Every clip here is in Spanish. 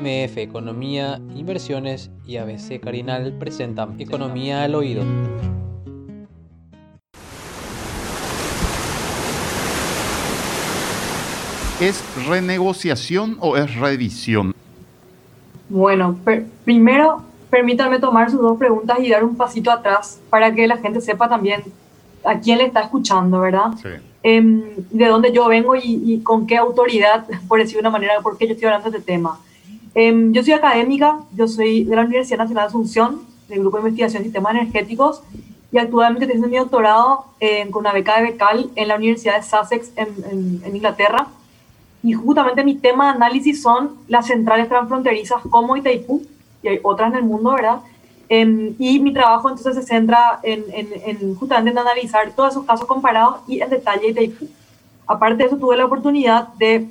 MF Economía, Inversiones y ABC Carinal presentan Economía al Oído. ¿Es renegociación o es revisión? Bueno, primero permítanme tomar sus dos preguntas y dar un pasito atrás para que la gente sepa también a quién le está escuchando, ¿verdad? Sí. Em, de dónde yo vengo y, con qué autoridad, por decir de una manera, por qué yo estoy hablando de este tema. Em, yo soy académica, yo soy de la Universidad Nacional de Asunción, del Grupo de Investigación de Sistemas Energéticos, y actualmente estoy haciendo mi doctorado con una beca de becal en la Universidad de Sussex en, en, Inglaterra. Y justamente mi tema de análisis son las centrales transfronterizas como Itaipú, y hay otras en el mundo, ¿verdad? Em, y mi trabajo entonces se centra en, en, justamente en analizar todos esos casos comparados y en detalle Itaipú. Aparte de eso, tuve la oportunidad de,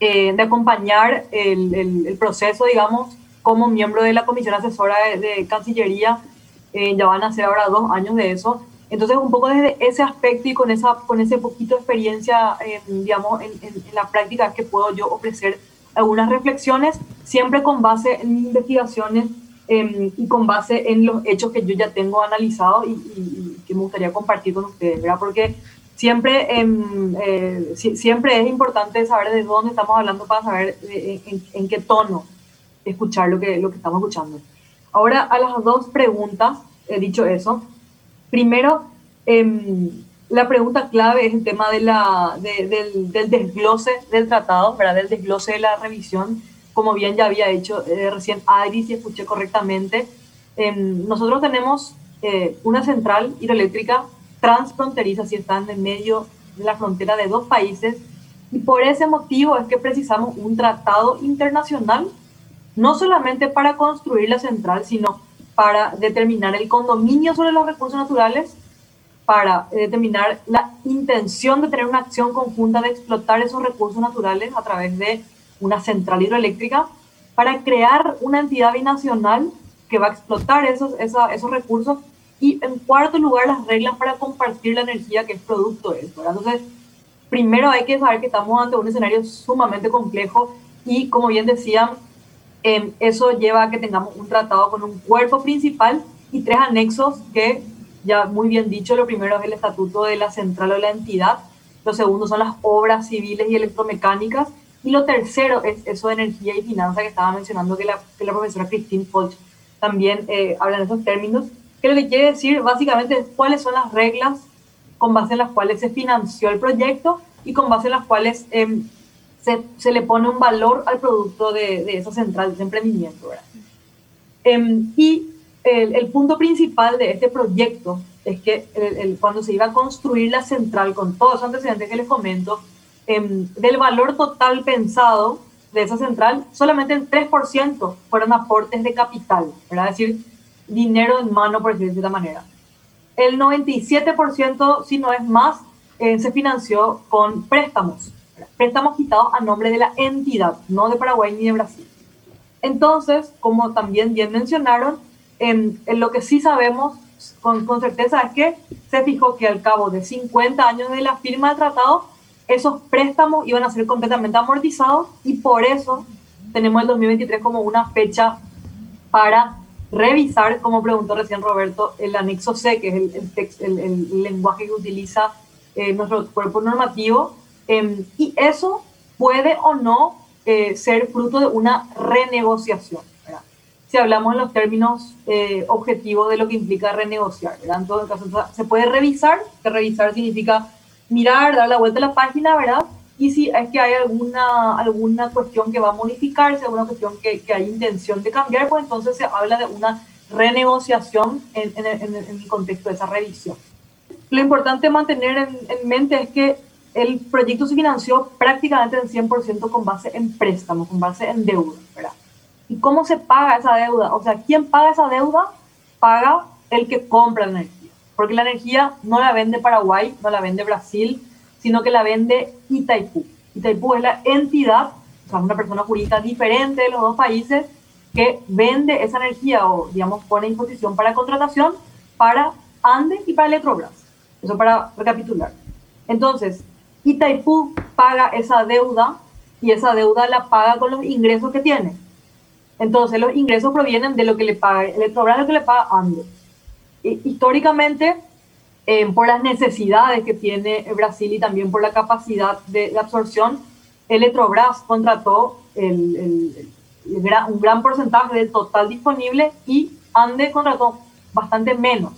eh, de acompañar el, el, proceso, digamos, como miembro de la Comisión Asesora de, Cancillería. Eh, ya van a ser ahora dos años de eso. Entonces, un poco desde ese aspecto y con, esa, con ese poquito de experiencia, digamos, en, en, la práctica que puedo yo ofrecer algunas reflexiones, siempre con base en investigaciones em, y con base en los hechos que yo ya tengo analizado y, que me gustaría compartir con ustedes, ¿verdad? Porque siempre, em, eh, siempre es importante saber de dónde estamos hablando para saber en, qué tono escuchar lo que, lo que estamos escuchando. Ahora, a las dos preguntas, he dicho eso. Primero, eh, la pregunta clave es el tema de la, del, del, desglose del tratado, ¿verdad? del desglose de la revisión, como bien ya había hecho eh, recién Adri, si escuché correctamente. Em, nosotros tenemos eh, una central hidroeléctrica transfronteriza, si está en medio de la frontera de dos países, y por ese motivo es que precisamos un tratado internacional, no solamente para construir la central, sino para determinar el condominio sobre los recursos naturales para eh, determinar la intención de tener una acción conjunta de explotar esos recursos naturales a través de una central hidroeléctrica, para crear una entidad binacional que va a explotar esos, esos recursos y en cuarto lugar las reglas para compartir la energía que es producto de eso. Entonces, primero hay que saber que estamos ante un escenario sumamente complejo y como bien decían, em, eso lleva a que tengamos un tratado con un cuerpo principal y tres anexos que ya muy bien dicho, lo primero es el estatuto de la central o la entidad, lo segundo son las obras civiles y electromecánicas, y lo tercero es eso de energía y finanzas que estaba mencionando que la, que la profesora Christine Poch también eh, habla en esos términos, que lo que quiere decir básicamente es cuáles son las reglas con base en las cuales se financió el proyecto y con base en las cuales em, se, se, le pone un valor al producto de, de esa central, de emprendimiento. Em, y el, punto principal de este proyecto es que el, cuando se iba a construir la central con todos los antecedentes que les comento, em, del valor total pensado de esa central, solamente el 3% fueron aportes de capital, ¿verdad? es decir, dinero en mano, por decirlo de esta manera. El 97%, si no es más, eh, se financió con préstamos, préstamos quitados a nombre de la entidad, no de Paraguay ni de Brasil. Entonces, como también bien mencionaron, en, lo que sí sabemos con, con, certeza es que se fijó que al cabo de 50 años de la firma del tratado, esos préstamos iban a ser completamente amortizados y por eso tenemos el 2023 como una fecha para revisar, como preguntó recién Roberto, el anexo C, que es el, lenguaje que utiliza eh, nuestro cuerpo normativo, em, y eso puede o no eh, ser fruto de una renegociación si hablamos en los términos eh, objetivos de lo que implica renegociar. En todo caso, se puede revisar, que revisar significa mirar, dar la vuelta a la página, ¿verdad? Y si es que hay alguna, alguna cuestión que va a modificarse, alguna cuestión que, que hay intención de cambiar, pues entonces se habla de una renegociación en, en, el contexto de esa revisión. Lo importante mantener en, en mente es que el proyecto se financió prácticamente en 100% con base en préstamos, con base en deuda, ¿verdad? ¿Y cómo se paga esa deuda? O sea, ¿quién paga esa deuda? Paga el que compra la energía. Porque la energía no la vende Paraguay, no la vende Brasil, sino que la vende Itaipú. Itaipú es la entidad, o sea, una persona jurídica diferente de los dos países que vende esa energía o, digamos, pone a disposición para contratación para Andes y para Electrobras. Eso para recapitular. Entonces, Itaipú paga esa deuda y esa deuda la paga con los ingresos que tiene Entonces los ingresos provienen de lo que le paga Electrobras, lo que le paga Ande. históricamente, eh, por las necesidades que tiene Brasil y también por la capacidad de, absorción, Electrobras contrató el, un gran porcentaje del total disponible y Ande contrató bastante menos.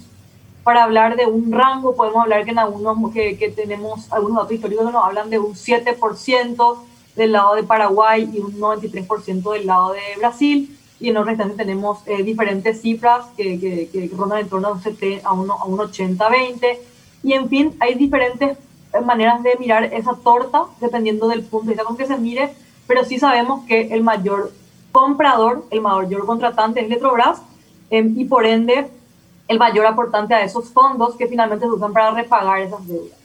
Para hablar de un rango, podemos hablar que en algunos que, que tenemos algunos datos históricos que nos hablan de un 7% del lado de Paraguay y un 93% del lado de Brasil. Y en otras instancias tenemos eh, diferentes cifras que, que, rondan en torno a un, a un, a un 80-20. Y en fin, hay diferentes maneras de mirar esa torta dependiendo del punto de vista con que se mire, pero sí sabemos que el mayor comprador, el mayor contratante es Electrobras em, y por ende el mayor aportante a esos fondos que finalmente se usan para repagar esas deudas.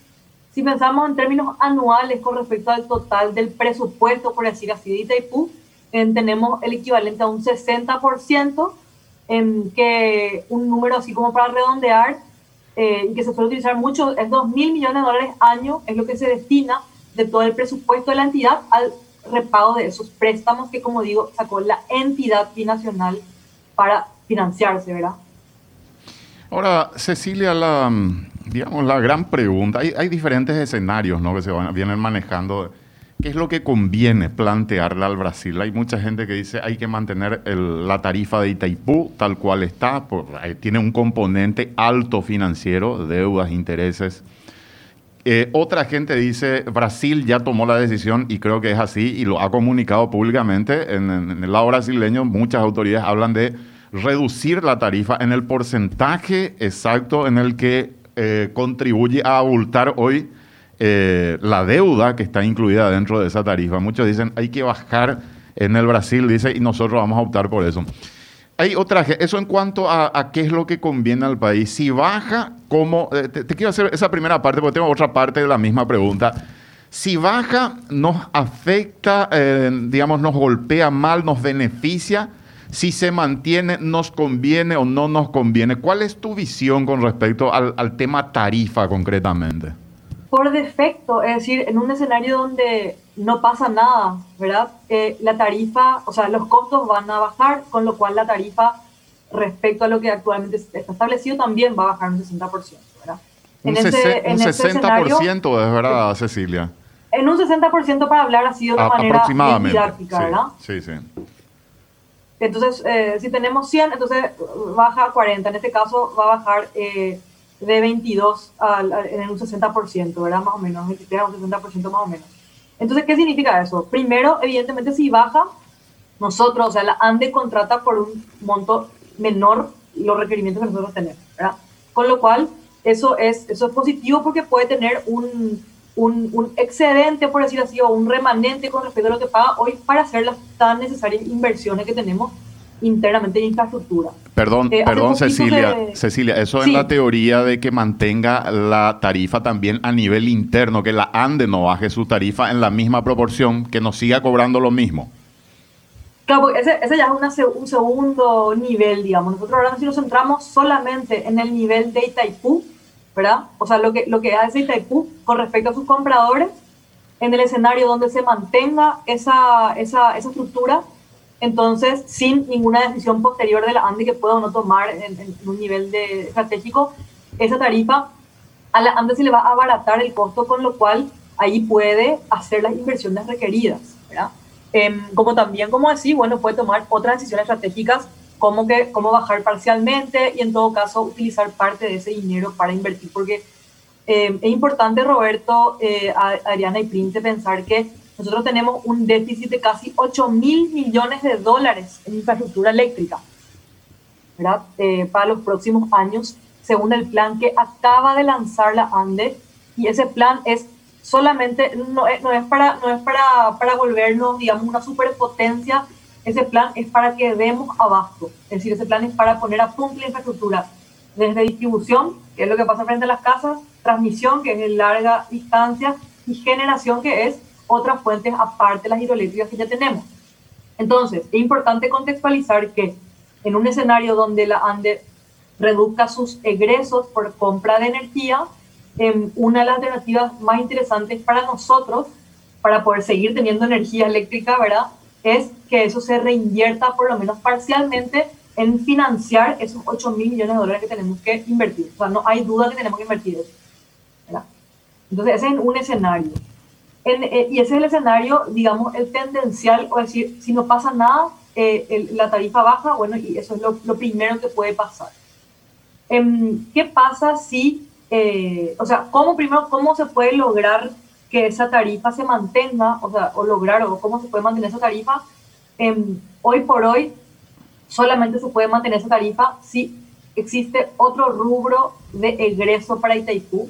Si pensamos en términos anuales con respecto al total del presupuesto, por decir así, de Itaipú, tenemos el equivalente a un 60%, en que un número así como para redondear, eh, que se suele utilizar mucho, es 2 mil millones de dólares año, es lo que se destina de todo el presupuesto de la entidad al repago de esos préstamos que, como digo, sacó la entidad binacional para financiarse, ¿verdad? Ahora, Cecilia, la, digamos, la gran pregunta, hay, diferentes escenarios ¿no? que se van, vienen manejando. ¿Qué es lo que conviene plantearle al Brasil? Hay mucha gente que dice hay que mantener la tarifa de Itaipú tal cual está, tiene un componente alto financiero, deudas, intereses. Eh, otra gente dice Brasil ya tomó la decisión y creo que es así y lo ha comunicado públicamente. En, en el lado brasileño muchas autoridades hablan de reducir la tarifa en el porcentaje exacto en el que eh, contribuye a abultar hoy eh, la deuda que está incluida dentro de esa tarifa. Muchos dicen hay que bajar en el Brasil, dice, y nosotros vamos a optar por eso. Hay otra, eso en cuanto a, qué es lo que conviene al país. Si baja, ¿cómo? Eh, te, quiero hacer esa primera parte, porque tengo otra parte de la misma pregunta. Si baja, ¿nos afecta, digamos, nos golpea mal, nos beneficia? si se mantiene, nos conviene o no nos conviene. ¿Cuál es tu visión con respecto al, tema tarifa concretamente? Por defecto, es decir, en un escenario donde no pasa nada, ¿verdad? Eh, la tarifa, o sea, los costos van a bajar, con lo cual la tarifa respecto a lo que actualmente está establecido también va a bajar un 60%, ¿verdad? un, 60% es verdad, Cecilia. En un 60% para hablar así de una manera didáctica, ¿verdad? Sí, sí. Entonces, eh, si tenemos 100, entonces baja a 40. En este caso va a bajar eh, de 22 al, en un 60%, ¿verdad? Más o menos, 23 a un 60% más o menos. Entonces, ¿qué significa eso? Primero, evidentemente, si baja, nosotros, o sea, la ANDE contrata por un monto menor los requerimientos que nosotros tenemos, ¿verdad? Con lo cual, eso es, eso es positivo porque puede tener un, un, un, excedente, por decir así, o un remanente con respecto a lo que paga hoy para hacer las tan necesarias inversiones que tenemos internamente en infraestructura. Perdón, eh, perdón Cecilia, Cecilia, eso es la teoría de que mantenga la tarifa también a nivel interno, que la ANDE no baje su tarifa en la misma proporción, que nos siga cobrando lo mismo. Claro, ese, ese ya es un segundo nivel, digamos. Nosotros ahora si nos centramos solamente en el nivel de Itaipú, ¿verdad? O sea, lo que, lo que hace Itaipú con respecto a sus compradores, en el escenario donde se mantenga esa, esa, esa estructura, entonces, sin ninguna decisión posterior de la ANDE que pueda o no tomar en, un nivel de estratégico, esa tarifa a la ANDE se le va a abaratar el costo, con lo cual ahí puede hacer las inversiones requeridas, ¿verdad? Em, como también, como decir, bueno, puede tomar otras decisiones estratégicas cómo, que, cómo bajar parcialmente y en todo caso utilizar parte de ese dinero para invertir, porque eh, es importante, Roberto, eh, Ariana y Prince, pensar que nosotros tenemos un déficit de casi 8 mil millones de dólares en infraestructura eléctrica, ¿verdad? Eh, para los próximos años, según el plan que acaba de lanzar la ANDE, y ese plan es solamente, no es, no es, para, no es para, para volvernos, digamos, una superpotencia. Ese plan es para que demos abasto, es decir, ese plan es para poner a punto la infraestructura, desde distribución, que es lo que pasa frente a las casas, transmisión, que es de larga distancia, y generación, que es otras fuentes aparte de las hidroeléctricas que ya tenemos. Entonces, es importante contextualizar que en un escenario donde la ANDE reduzca sus egresos por compra de energía, em, una de las alternativas más interesantes para nosotros, para poder seguir teniendo energía eléctrica, ¿verdad? es que eso se reinvierta por lo menos parcialmente en financiar esos 8 mil millones de dólares que tenemos que invertir. O sea, no hay duda que tenemos que invertir eso. Entonces, ese es un escenario. Eh, y ese es el escenario, digamos, el tendencial, o decir, si no pasa nada, eh, la tarifa baja, bueno, y eso es lo, lo primero que puede pasar. Em, ¿Qué pasa si, eh, o sea, cómo primero, cómo se puede lograr que esa tarifa se mantenga, o sea, o lograr, o cómo se puede mantener esa tarifa? Em, hoy por hoy, solamente se puede mantener esa tarifa si existe otro rubro de egreso para Itaipú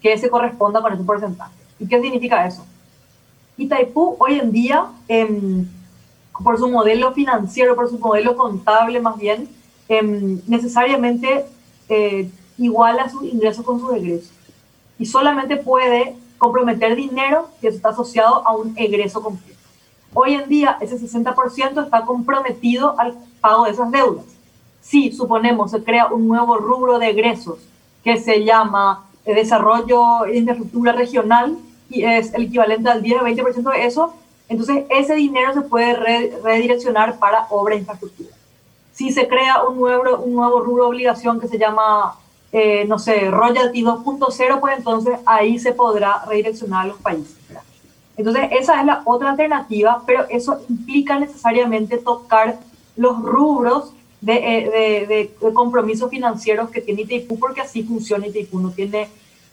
que se corresponda con ese porcentaje. ¿Y qué significa eso? Itaipú hoy en día, em, por su modelo financiero, por su modelo contable más bien, Em, necesariamente eh, iguala sus ingresos con sus egresos. Y solamente puede comprometer dinero que está asociado a un egreso completo. Hoy en día ese 60% está comprometido al pago de esas deudas. Si suponemos se crea un nuevo rubro de egresos que se llama eh, desarrollo e infraestructura regional es el equivalente al 10 o 20% de eso, entonces ese dinero se puede redireccionar para obra e infraestructura si se crea un nuevo, un nuevo rubro obligación que se llama, eh, no sé, royalty 2.0, pues entonces ahí se podrá redireccionar a los países. Entonces esa es la otra alternativa, pero eso implica necesariamente tocar los rubros de, eh, compromisos financieros que tiene Itaipú, porque así funciona Itaipú, no tiene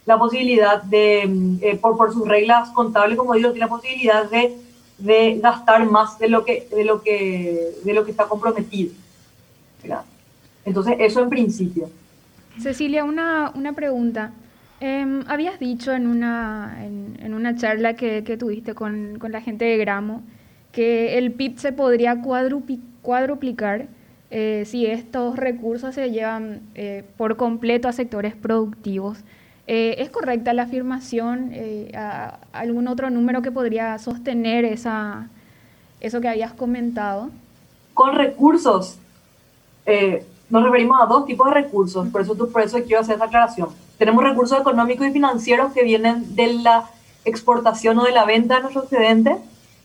la posibilidad de, mm, eh, por, por sus reglas contables, como digo, tiene la posibilidad de, de gastar más de lo que, de lo que, de lo que está comprometido. Entonces, eso en principio. Cecilia, una, una pregunta. Em, habías dicho en una, en, una charla que, tuviste con, con, la gente de Gramo que el PIB se podría cuadruplicar eh, si estos recursos se llevan eh, por completo a sectores productivos. Eh, ¿Es correcta la afirmación? ¿Algún otro número que podría sostener esa, eso que habías comentado? Con recursos eh, nos referimos a dos tipos de recursos, por eso, por eso quiero hacer esa aclaración. Tenemos recursos económicos y financieros que vienen de la exportación o de la venta de nuestro excedente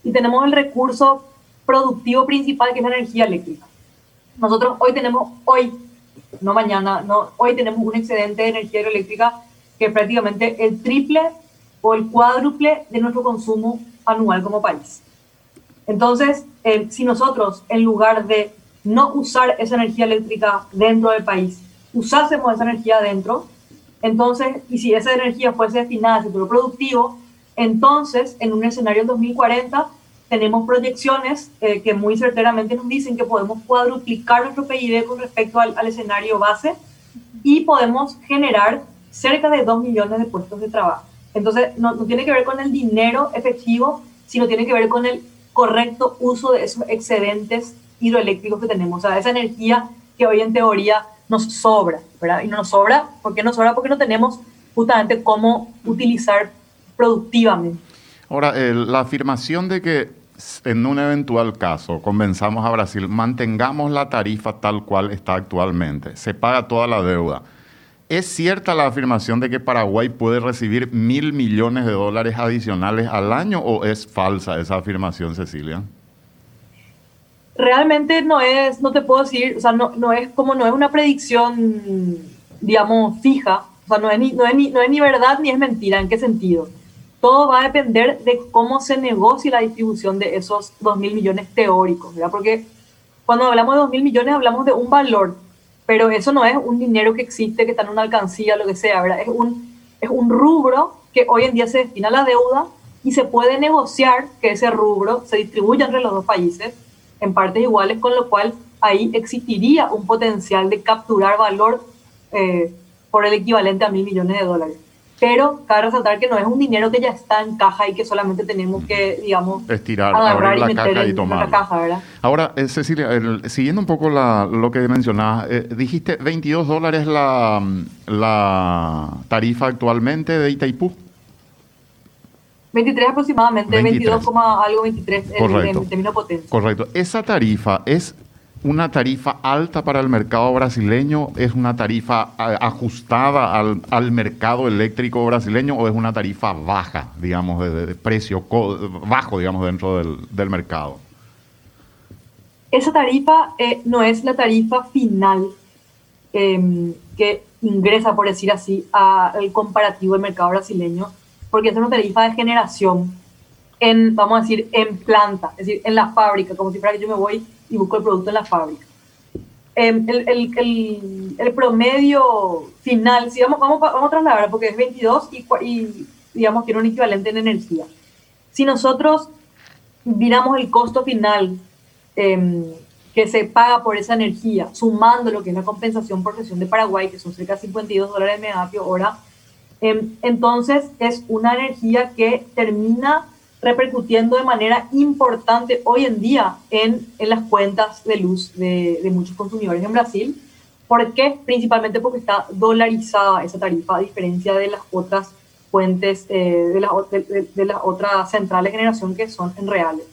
y tenemos el recurso productivo principal que es la energía eléctrica. Nosotros hoy tenemos, hoy, no mañana, no, hoy tenemos un excedente de energía eléctrica que es prácticamente el triple o el cuádruple de nuestro consumo anual como país. Entonces, si nosotros, en lugar de no usar esa energía eléctrica dentro del país, usásemos esa energía dentro, entonces, y si esa energía fuese destinada al sector productivo, entonces, en un escenario 2040, tenemos proyecciones eh, que muy certeramente nos dicen que podemos cuadruplicar nuestro PIB con respecto al, escenario base y podemos generar cerca de 2 millones de puestos de trabajo. Entonces, no, no, tiene que ver con el dinero efectivo, sino tiene que ver con el correcto uso de esos excedentes hidroeléctricos que tenemos, o sea, esa energía que hoy en teoría nos sobra, ¿verdad? Y no nos sobra, ¿por qué nos sobra? Porque no tenemos justamente cómo utilizar productivamente. Ahora, la afirmación de que en un eventual caso convenzamos a Brasil, mantengamos la tarifa tal cual está actualmente, se paga toda la deuda. ¿Es cierta la afirmación de que Paraguay puede recibir mil millones de dólares adicionales al año o es falsa esa afirmación, Cecilia? realmente no es, no te puedo decir, o sea, no, no es como, no es una predicción, digamos, fija, o sea, no es, ni, no, es ni, no es ni verdad ni es mentira, ¿en qué sentido? Todo va a depender de cómo se negocie la distribución de esos 2 mil millones teóricos, ¿verdad? Porque cuando hablamos de 2 mil millones hablamos de un valor, pero eso no es un dinero que existe, que está en una alcancía, lo que sea, ¿verdad? Es un, es un rubro que hoy en día se destina a la deuda y se puede negociar que ese rubro se distribuya entre los dos países en partes iguales, con lo cual ahí existiría un potencial de capturar valor eh, por el equivalente a mil millones de dólares. Pero cabe resaltar que no es un dinero que ya está en caja y que solamente tenemos que, digamos, estirar, agarrar abrir la y caja y tomar. caja, ¿verdad? Ahora, eh, Cecilia, siguiendo un poco lo que mencionabas, eh, dijiste 22 dólares la, la tarifa actualmente de Itaipú. 23 aproximadamente, 22, algo 23 Correcto. en, términos potencia. Correcto. ¿Esa tarifa es una tarifa alta para el mercado brasileño? ¿Es una tarifa ajustada al, mercado eléctrico brasileño o es una tarifa baja, digamos, de, precio bajo, digamos, dentro del, mercado? esa tarifa eh, no es la tarifa final em, que ingresa, por decir así, al comparativo del mercado brasileño, porque es una tarifa de generación en, vamos a decir, en planta, es decir, en la fábrica, como si fuera que yo me voy y busco el producto en la fábrica. Em, el, el, el, promedio final, si vamos, vamos, vamos a trasladar, porque es 22 y, y digamos tiene un equivalente en energía. Si nosotros miramos el costo final em, que se paga por esa energía, sumando lo que es la compensación por sesión de Paraguay, que son cerca de 52 dólares megavatio hora, em, entonces es una energía que termina repercutiendo de manera importante hoy en día en, en las cuentas de luz de, de, muchos consumidores en Brasil. ¿Por qué? Principalmente porque está dolarizada esa tarifa, a diferencia de las otras fuentes, eh, de, las, de, de las otras centrales de generación que son en reales.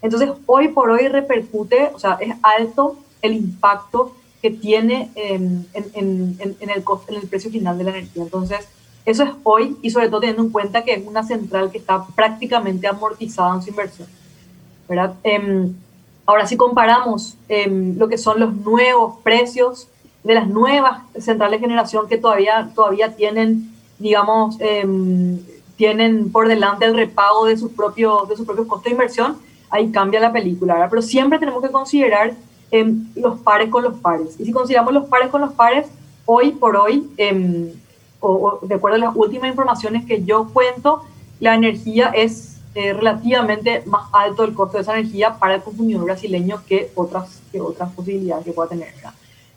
Entonces, hoy por hoy repercute, o sea, es alto el impacto que tiene en, en, en, en el, en el precio final de la energía. Entonces, eso es hoy y sobre todo teniendo en cuenta que es una central que está prácticamente amortizada en su inversión. ¿verdad? Eh, ahora, si comparamos eh, lo que son los nuevos precios de las nuevas centrales de generación que todavía, todavía tienen, digamos, eh, tienen por delante el repago de sus propios, de sus propios costos de inversión, ahí cambia la película, ¿verdad? Pero siempre tenemos que considerar los pares con los pares. Y si consideramos los pares con los pares, hoy por hoy, o, o, de acuerdo a las últimas informaciones que yo cuento, la energía es eh, relativamente más alto el costo de esa energía para el consumidor brasileño que otras, que otras posibilidades que pueda tener.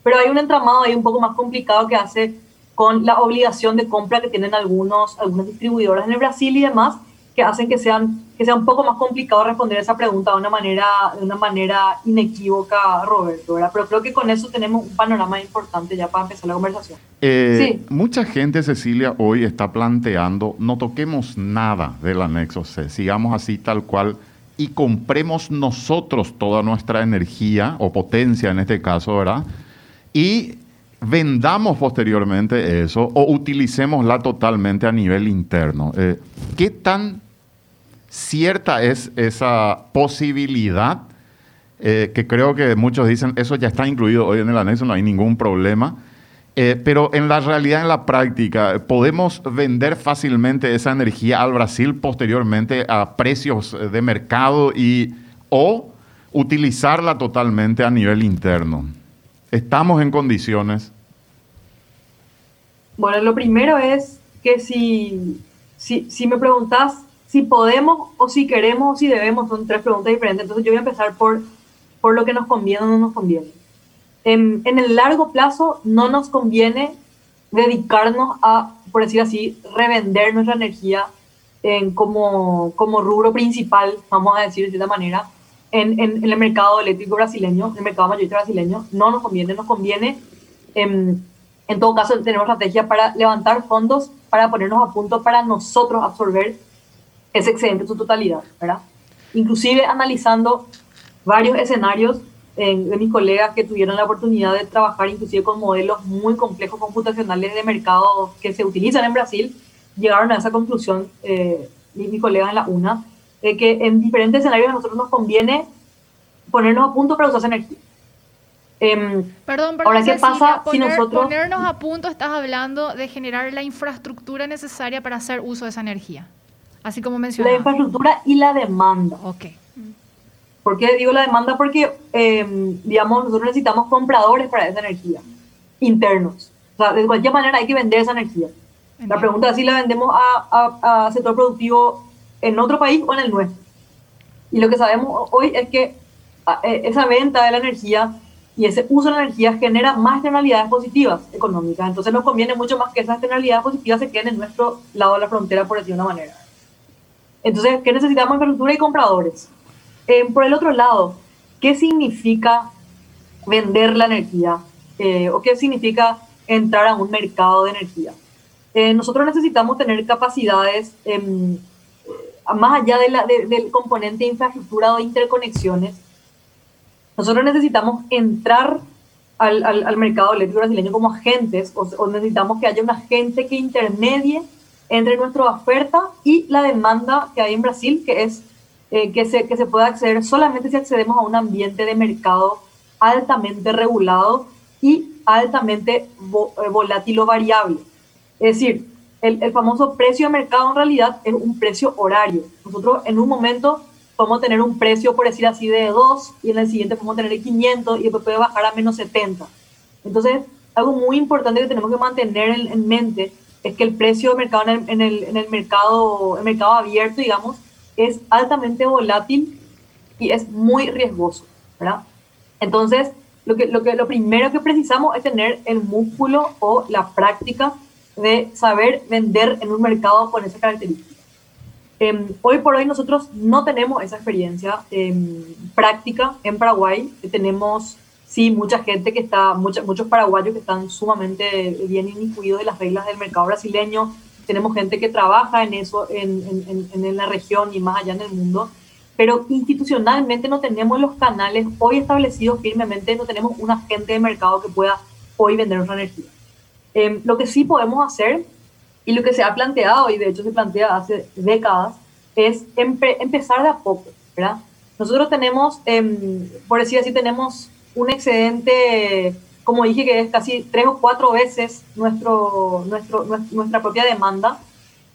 Pero hay un entramado ahí un poco más complicado que hace con la obligación de compra que tienen algunos, algunas distribuidoras en el Brasil y demás, que hacen que, sean, que sea un poco más complicado responder esa pregunta de una manera, de una manera inequívoca, Roberto, ¿verdad? Pero creo que con eso tenemos un panorama importante ya para empezar la conversación. Eh, sí. Mucha gente, Cecilia, hoy está planteando, no toquemos nada del anexo C, sigamos así tal cual y compremos nosotros toda nuestra energía o potencia en este caso, ¿verdad? Y vendamos posteriormente eso o utilicémosla totalmente a nivel interno. Eh, ¿Qué tan cierta es esa posibilidad, eh, que creo que muchos dicen, eso ya está incluido hoy en el anexo, no hay ningún problema, eh, pero en la realidad, en la práctica, ¿podemos vender fácilmente esa energía al Brasil posteriormente a precios de mercado y, o utilizarla totalmente a nivel interno? ¿Estamos en condiciones? Bueno, lo primero es que si, si, si me preguntas si podemos o si queremos o si debemos, son tres preguntas diferentes. Entonces yo voy a empezar por, por lo que nos conviene o no nos conviene. En, el largo plazo no nos conviene dedicarnos a, por decir así, revender nuestra energía en, como, como rubro principal, vamos a decir de cierta manera, en, en, el mercado eléctrico brasileño, en el mercado mayorista brasileño, no nos conviene, nos conviene, en, en todo caso, tenemos estrategia para levantar fondos, para ponernos a punto para nosotros absorber ese excedente en su totalidad, ¿verdad? Inclusive analizando varios escenarios eh, de mis colegas que tuvieron la oportunidad de trabajar inclusive con modelos muy complejos computacionales de mercado que se utilizan en Brasil, llegaron a esa conclusión, eh, mis colegas en la UNA, de que en diferentes escenarios a nosotros nos conviene ponernos a punto para usar esa energía. Eh, perdón, perdón, ahora, ¿qué pasa poner, si nosotros... Ponernos a punto, estás hablando de generar la infraestructura necesaria para hacer uso de esa energía. Así como mencionaba. La infraestructura y la demanda. Ok. ¿Por qué digo la demanda? Porque, eh, digamos, nosotros necesitamos compradores para esa energía, internos. O sea, de cualquier manera hay que vender esa energía. Entiendo. La pregunta es si la vendemos a, a, a, sector productivo en otro país o en el nuestro. Y lo que sabemos hoy es que e, esa venta de la energía y ese uso de la energía genera más externalidades positivas económicas. Entonces nos conviene mucho más que esas externalidades positivas se queden en nuestro lado de la frontera, por decir de una manera. Entonces, ¿qué necesitamos? Infraestructura y compradores. Eh, por el otro lado, ¿qué significa vender la energía? Eh, ¿O qué significa entrar a un mercado de energía? Eh, nosotros necesitamos tener capacidades, em, más allá de la, de, del componente de infraestructura o de interconexiones, nosotros necesitamos entrar al, al, al mercado eléctrico brasileño como agentes, o, o necesitamos que haya un agente que intermedie entre nuestra oferta y la demanda que hay en Brasil, que es eh, que, se, que se puede acceder solamente si accedemos a un ambiente de mercado altamente regulado y altamente eh, volátil o variable. Es decir, el, el, famoso precio de mercado en realidad es un precio horario. Nosotros en un momento podemos tener un precio, por decir así, de 2 y en el siguiente podemos tener 500 y después puede bajar a menos 70. Entonces, algo muy importante que tenemos que mantener en, mente es que el precio de mercado en el, en el, mercado, el mercado abierto, digamos, es altamente volátil y es muy riesgoso, ¿verdad? Entonces, lo, que, lo, que, lo primero que precisamos es tener el músculo o la práctica de saber vender en un mercado con esa característica. Em, hoy por hoy nosotros no tenemos esa experiencia em, práctica en Paraguay. Tenemos, sí, mucha gente que está, muchos paraguayos que están sumamente bien incluidos de las reglas del mercado brasileño. Tenemos gente que trabaja en eso en, la región y más allá en el mundo pero institucionalmente no tenemos los canales hoy establecidos firmemente, no tenemos un agente de mercado que pueda hoy vender nuestra energía. Em, lo que sí podemos hacer, y lo que se ha planteado, y de hecho se plantea hace décadas, es empezar de a poco, ¿verdad? Nosotros tenemos, em, por decir así, tenemos un excedente, como dije, que es casi tres o cuatro veces nuestro, nuestro, nuestra propia demanda,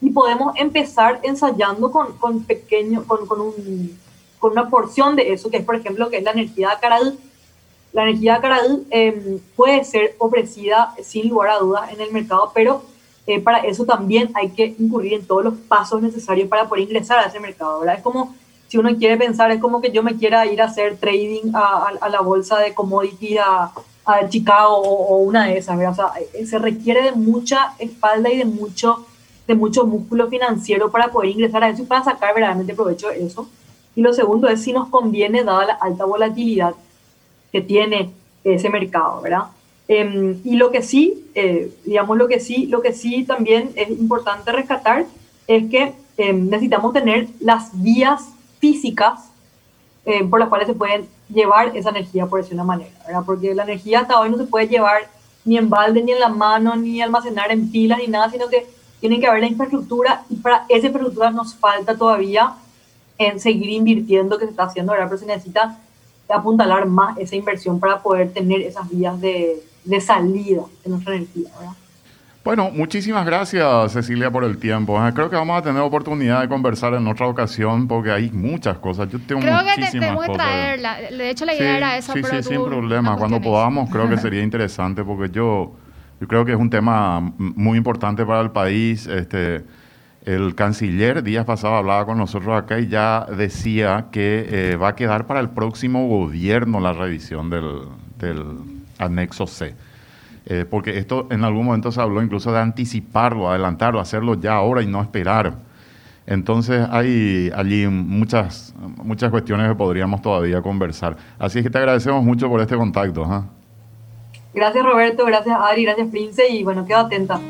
y podemos empezar ensayando con, con pequeño, con, con, un, con, una porción de eso, que es por ejemplo que es la energía Caral. La energía Caral eh, puede ser ofrecida sin lugar a dudas en el mercado, pero eh, para eso también hay que incurrir en todos los pasos necesarios para poder ingresar a ese mercado, ¿verdad? Es como, si uno quiere pensar, es como que yo me quiera ir a hacer trading a, a, la bolsa de commodity a, a Chicago o, o, una de esas, ¿verdad? O sea, eh, se requiere de mucha espalda y de mucho de mucho músculo financiero para poder ingresar a eso y para sacar verdaderamente provecho de eso. Y lo segundo es si nos conviene, dada la alta volatilidad que tiene ese mercado, ¿verdad? Eh, y lo que sí, eh, digamos, lo que sí, lo que sí también es importante rescatar es que eh, necesitamos tener las vías físicas eh, por las cuales se pueden llevar esa energía, por decir una manera, ¿verdad? Porque la energía hasta hoy no se puede llevar ni en balde, ni en la mano, ni almacenar en pilas, ni nada, sino que tiene que haber la infraestructura y para esa infraestructura nos falta todavía en seguir invirtiendo que se está haciendo ahora, pero se necesita apuntalar más esa inversión para poder tener esas vías de, de salida de nuestra energía. ¿verdad? Bueno, muchísimas gracias Cecilia por el tiempo. Ah, creo que vamos a tener oportunidad de conversar en otra ocasión porque hay muchas cosas. Yo tengo creo muchísimas que tenemos que traerla. De hecho, la idea sí, era esa. Sí, pero sí, sin problema. Cuando podamos, creo que sería interesante porque yo yo creo que es un tema muy importante para el país. Este, el canciller días pasados hablaba con nosotros acá y ya decía que eh, va a quedar para el próximo gobierno la revisión del, del anexo C. Eh, porque esto en algún momento se habló incluso de anticiparlo, adelantarlo, hacerlo ya ahora y no esperar. Entonces hay allí muchas, muchas cuestiones que podríamos todavía conversar. Así es que te agradecemos mucho por este contacto. ¿eh? Gracias Roberto, gracias Adri, gracias Prince y bueno, quedo atenta.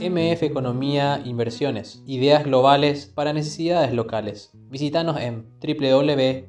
MF Economía Inversiones, ideas globales para necesidades locales. Visítanos en www.mf.com.py.